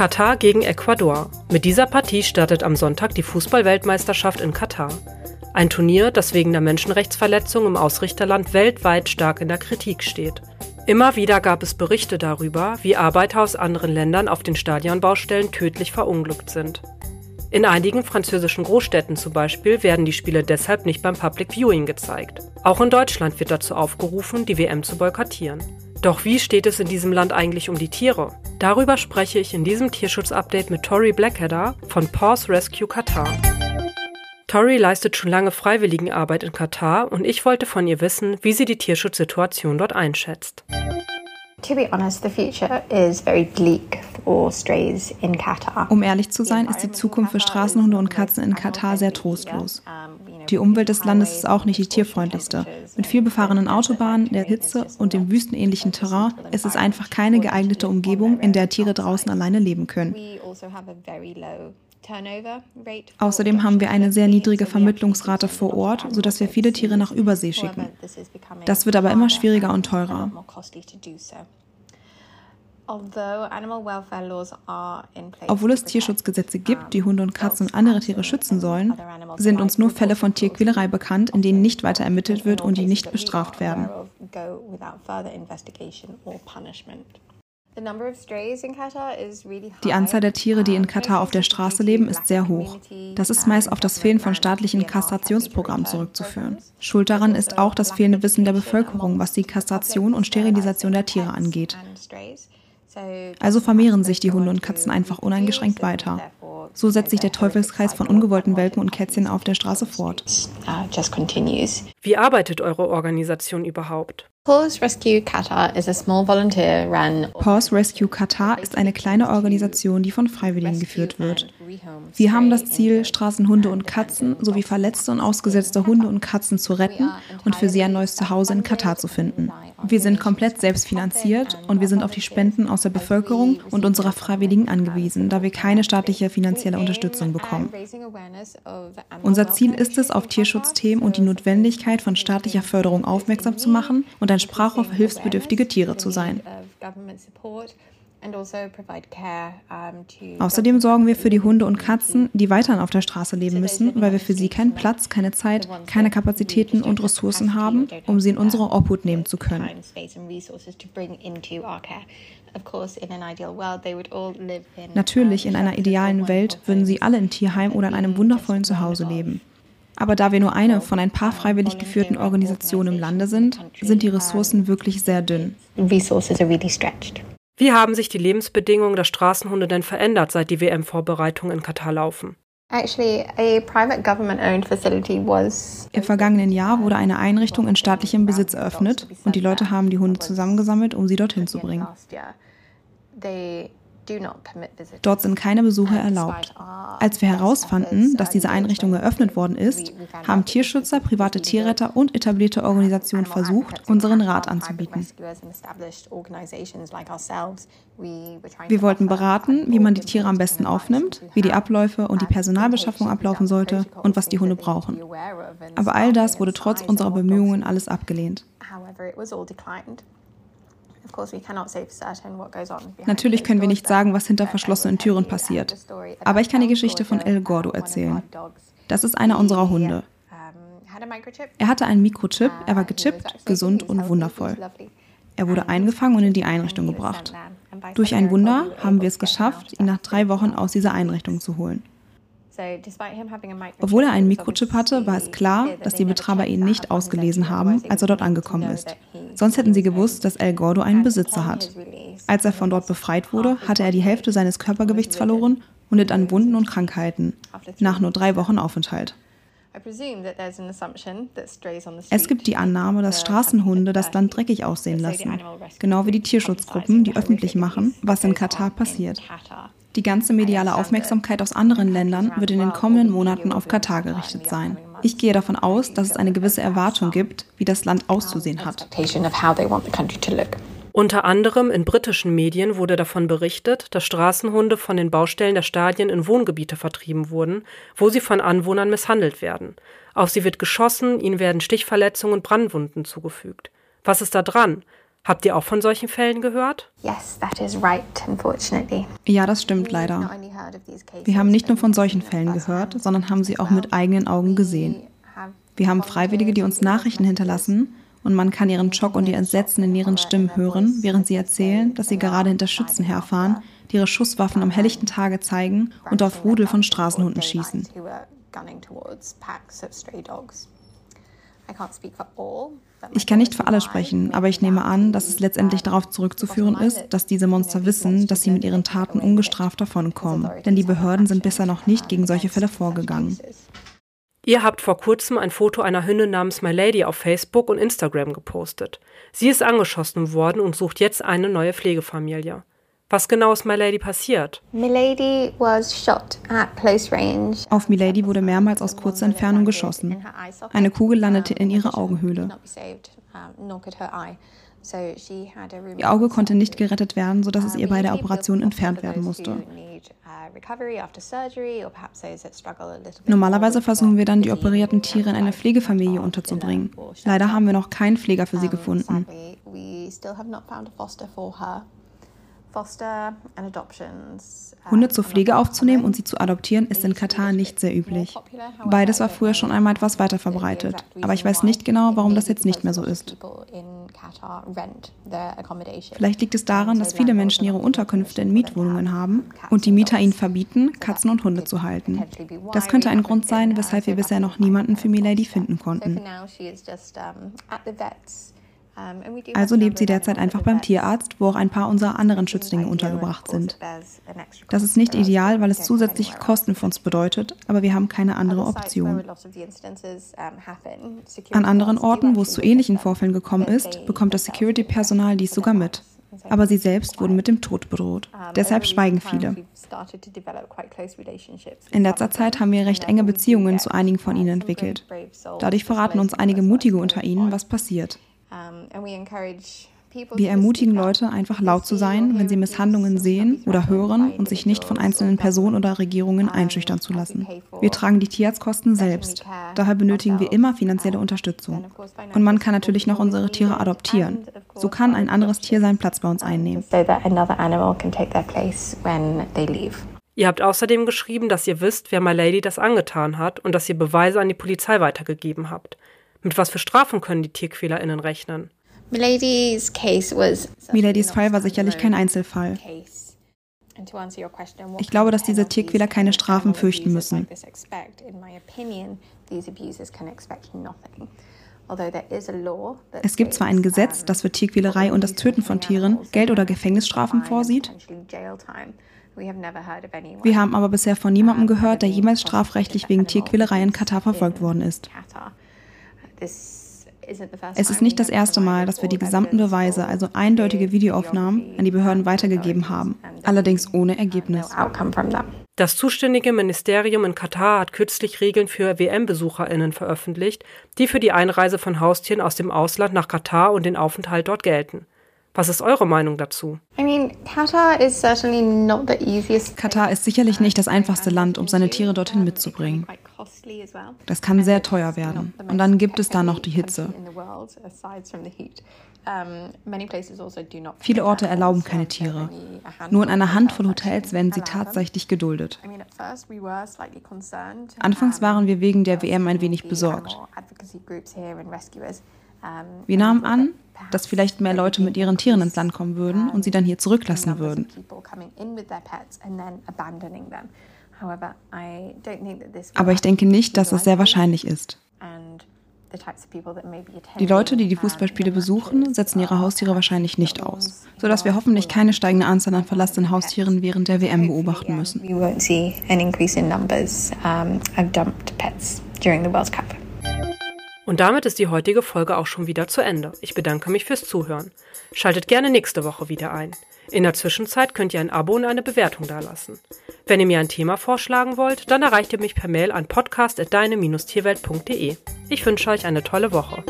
Katar gegen Ecuador. Mit dieser Partie startet am Sonntag die Fußballweltmeisterschaft in Katar. Ein Turnier, das wegen der Menschenrechtsverletzung im Ausrichterland weltweit stark in der Kritik steht. Immer wieder gab es Berichte darüber, wie Arbeiter aus anderen Ländern auf den Stadionbaustellen tödlich verunglückt sind. In einigen französischen Großstädten zum Beispiel werden die Spiele deshalb nicht beim Public Viewing gezeigt. Auch in Deutschland wird dazu aufgerufen, die WM zu boykottieren. Doch wie steht es in diesem Land eigentlich um die Tiere? Darüber spreche ich in diesem Tierschutz-Update mit Tori Blackadder von Paws Rescue Qatar. Tori leistet schon lange Freiwilligenarbeit in Katar und ich wollte von ihr wissen, wie sie die Tierschutzsituation dort einschätzt. Um ehrlich zu sein, ist die Zukunft für Straßenhunde und Katzen in Katar sehr trostlos. Die Umwelt des Landes ist auch nicht die tierfreundlichste. Mit viel befahrenen Autobahnen, der Hitze und dem wüstenähnlichen Terrain ist es einfach keine geeignete Umgebung, in der Tiere draußen alleine leben können. Außerdem haben wir eine sehr niedrige Vermittlungsrate vor Ort, sodass wir viele Tiere nach Übersee schicken. Das wird aber immer schwieriger und teurer. Obwohl es Tierschutzgesetze gibt, die Hunde und Katzen und andere Tiere schützen sollen, sind uns nur Fälle von Tierquälerei bekannt, in denen nicht weiter ermittelt wird und die nicht bestraft werden. Die Anzahl der Tiere, die in Katar auf der Straße leben, ist sehr hoch. Das ist meist auf das Fehlen von staatlichen Kastrationsprogrammen zurückzuführen. Schuld daran ist auch das fehlende Wissen der Bevölkerung, was die Kastration und Sterilisation der Tiere angeht. Also vermehren sich die Hunde und Katzen einfach uneingeschränkt weiter. So setzt sich der Teufelskreis von ungewollten Welpen und Kätzchen auf der Straße fort. Wie arbeitet eure Organisation überhaupt? Paws Rescue Qatar is a small volunteer run. Paws Rescue Qatar ist eine kleine Organisation, die von Freiwilligen geführt wird. Wir haben das Ziel, Straßenhunde und Katzen sowie verletzte und ausgesetzte Hunde und Katzen zu retten und für sie ein neues Zuhause in Katar zu finden. Wir sind komplett selbstfinanziert und wir sind auf die Spenden aus der Bevölkerung und unserer Freiwilligen angewiesen, da wir keine staatliche finanzielle Unterstützung bekommen. Unser Ziel ist es, auf Tierschutzthemen und die Notwendigkeit von staatlicher Förderung aufmerksam zu machen und ein Sprachrohr für hilfsbedürftige Tiere zu sein. Außerdem sorgen wir für die Hunde und Katzen, die weiterhin auf der Straße leben müssen, weil wir für sie keinen Platz, keine Zeit, keine Kapazitäten und Ressourcen haben, um sie in unsere Obhut nehmen zu können. Natürlich, in einer idealen Welt würden sie alle im Tierheim oder in einem wundervollen Zuhause leben. Aber da wir nur eine von ein paar freiwillig geführten Organisationen im Lande sind, sind die Ressourcen wirklich sehr dünn. Wie haben sich die Lebensbedingungen der Straßenhunde denn verändert, seit die WM-Vorbereitungen in Katar laufen? Im vergangenen Jahr wurde eine Einrichtung in staatlichem Besitz eröffnet und die Leute haben die Hunde zusammengesammelt, um sie dorthin zu bringen. Dort sind keine Besucher erlaubt. Als wir herausfanden, dass diese Einrichtung eröffnet worden ist, haben Tierschützer, private Tierretter und etablierte Organisationen versucht, unseren Rat anzubieten. Wir wollten beraten, wie man die Tiere am besten aufnimmt, wie die Abläufe und die Personalbeschaffung ablaufen sollte und was die Hunde brauchen. Aber all das wurde trotz unserer Bemühungen alles abgelehnt. Natürlich können wir nicht sagen, was hinter verschlossenen Türen passiert. Aber ich kann die Geschichte von El Gordo erzählen. Das ist einer unserer Hunde. Er hatte einen Mikrochip, er war gechippt, gesund und wundervoll. Er wurde eingefangen und in die Einrichtung gebracht. Durch ein Wunder haben wir es geschafft, ihn nach drei Wochen aus dieser Einrichtung zu holen. Obwohl er einen Mikrochip hatte, war es klar, dass die Betreiber ihn nicht ausgelesen haben, als er dort angekommen ist. Sonst hätten sie gewusst, dass El Gordo einen Besitzer hat. Als er von dort befreit wurde, hatte er die Hälfte seines Körpergewichts verloren und litt an Wunden und Krankheiten. Nach nur drei Wochen Aufenthalt. Es gibt die Annahme, dass Straßenhunde das Land dreckig aussehen lassen, genau wie die Tierschutzgruppen, die öffentlich machen, was in Katar passiert. Die ganze mediale Aufmerksamkeit aus anderen Ländern wird in den kommenden Monaten auf Katar gerichtet sein. Ich gehe davon aus, dass es eine gewisse Erwartung gibt, wie das Land auszusehen hat. Unter anderem in britischen Medien wurde davon berichtet, dass Straßenhunde von den Baustellen der Stadien in Wohngebiete vertrieben wurden, wo sie von Anwohnern misshandelt werden. Auf sie wird geschossen, ihnen werden Stichverletzungen und Brandwunden zugefügt. Was ist da dran? Habt ihr auch von solchen Fällen gehört? Ja, das stimmt leider. Wir haben nicht nur von solchen Fällen gehört, sondern haben sie auch mit eigenen Augen gesehen. Wir haben Freiwillige, die uns Nachrichten hinterlassen und man kann ihren Schock und ihr Entsetzen in ihren Stimmen hören, während sie erzählen, dass sie gerade hinter Schützen herfahren, die ihre Schusswaffen am helllichten Tage zeigen und auf Rudel von Straßenhunden schießen. Ich kann nicht für alle sprechen, aber ich nehme an, dass es letztendlich darauf zurückzuführen ist, dass diese Monster wissen, dass sie mit ihren Taten ungestraft davonkommen. Denn die Behörden sind bisher noch nicht gegen solche Fälle vorgegangen. Ihr habt vor kurzem ein Foto einer Hündin namens My Lady auf Facebook und Instagram gepostet. Sie ist angeschossen worden und sucht jetzt eine neue Pflegefamilie. Was genau ist Milady passiert? Milady was shot at close range. Auf Milady wurde mehrmals aus kurzer Entfernung geschossen. Eine Kugel landete in ihre Augenhöhle. Ihr Auge konnte nicht gerettet werden, sodass es ihr bei der Operation entfernt werden musste. Normalerweise versuchen wir dann, die operierten Tiere in eine Pflegefamilie unterzubringen. Leider haben wir noch keinen Pfleger für sie gefunden. Hunde zur Pflege aufzunehmen und sie zu adoptieren, ist in Katar nicht sehr üblich. Beides war früher schon einmal etwas weiter verbreitet, aber ich weiß nicht genau, warum das jetzt nicht mehr so ist. Vielleicht liegt es daran, dass viele Menschen ihre Unterkünfte in Mietwohnungen haben und die Mieter ihnen verbieten, Katzen und Hunde zu halten. Das könnte ein Grund sein, weshalb wir bisher noch niemanden für Milady finden konnten. Also lebt sie derzeit einfach beim Tierarzt, wo auch ein paar unserer anderen Schützlinge untergebracht sind. Das ist nicht ideal, weil es zusätzliche Kosten für uns bedeutet, aber wir haben keine andere Option. An anderen Orten, wo es zu ähnlichen Vorfällen gekommen ist, bekommt das Security-Personal dies sogar mit. Aber sie selbst wurden mit dem Tod bedroht. Deshalb schweigen viele. In letzter Zeit haben wir recht enge Beziehungen zu einigen von ihnen entwickelt. Dadurch verraten uns einige Mutige unter ihnen, was passiert. Wir ermutigen Leute, einfach laut zu sein, wenn sie Misshandlungen sehen oder hören und sich nicht von einzelnen Personen oder Regierungen einschüchtern zu lassen. Wir tragen die Tierarztkosten selbst. Daher benötigen wir immer finanzielle Unterstützung. Und man kann natürlich noch unsere Tiere adoptieren. So kann ein anderes Tier seinen Platz bei uns einnehmen. Ihr habt außerdem geschrieben, dass ihr wisst, wer My Lady das angetan hat und dass ihr Beweise an die Polizei weitergegeben habt. Mit was für Strafen können die TierquälerInnen rechnen? Miladies Fall war sicherlich kein Einzelfall. Ich glaube, dass diese Tierquäler keine Strafen fürchten müssen. Es gibt zwar ein Gesetz, das für Tierquälerei und das Töten von Tieren Geld- oder Gefängnisstrafen vorsieht. Wir haben aber bisher von niemandem gehört, der jemals strafrechtlich wegen Tierquälerei in Katar verfolgt worden ist. Es ist nicht das erste Mal, dass wir die gesamten Beweise, also eindeutige Videoaufnahmen, an die Behörden weitergegeben haben, allerdings ohne Ergebnis. Das zuständige Ministerium in Katar hat kürzlich Regeln für WM-Besucherinnen veröffentlicht, die für die Einreise von Haustieren aus dem Ausland nach Katar und den Aufenthalt dort gelten. Was ist eure Meinung dazu? Katar ist sicherlich nicht das einfachste Land, um seine Tiere dorthin mitzubringen. Das kann sehr teuer werden. Und dann gibt es da noch die Hitze. Also Viele Orte erlauben keine Tiere. Nur in einer Handvoll Hotels werden sie tatsächlich geduldet. Anfangs waren wir wegen der WM ein wenig besorgt. Wir nahmen an, dass vielleicht mehr Leute mit ihren Tieren ins Land kommen würden und sie dann hier zurücklassen würden. Aber ich denke nicht, dass das sehr wahrscheinlich ist. Die Leute, die die Fußballspiele besuchen, setzen ihre Haustiere wahrscheinlich nicht aus, sodass wir hoffentlich keine steigende Anzahl an verlassenen Haustieren während der WM beobachten müssen. Und damit ist die heutige Folge auch schon wieder zu Ende. Ich bedanke mich fürs Zuhören. Schaltet gerne nächste Woche wieder ein. In der Zwischenzeit könnt ihr ein Abo und eine Bewertung dalassen. Wenn ihr mir ein Thema vorschlagen wollt, dann erreicht ihr mich per Mail an podcast.deine-tierwelt.de. Ich wünsche euch eine tolle Woche.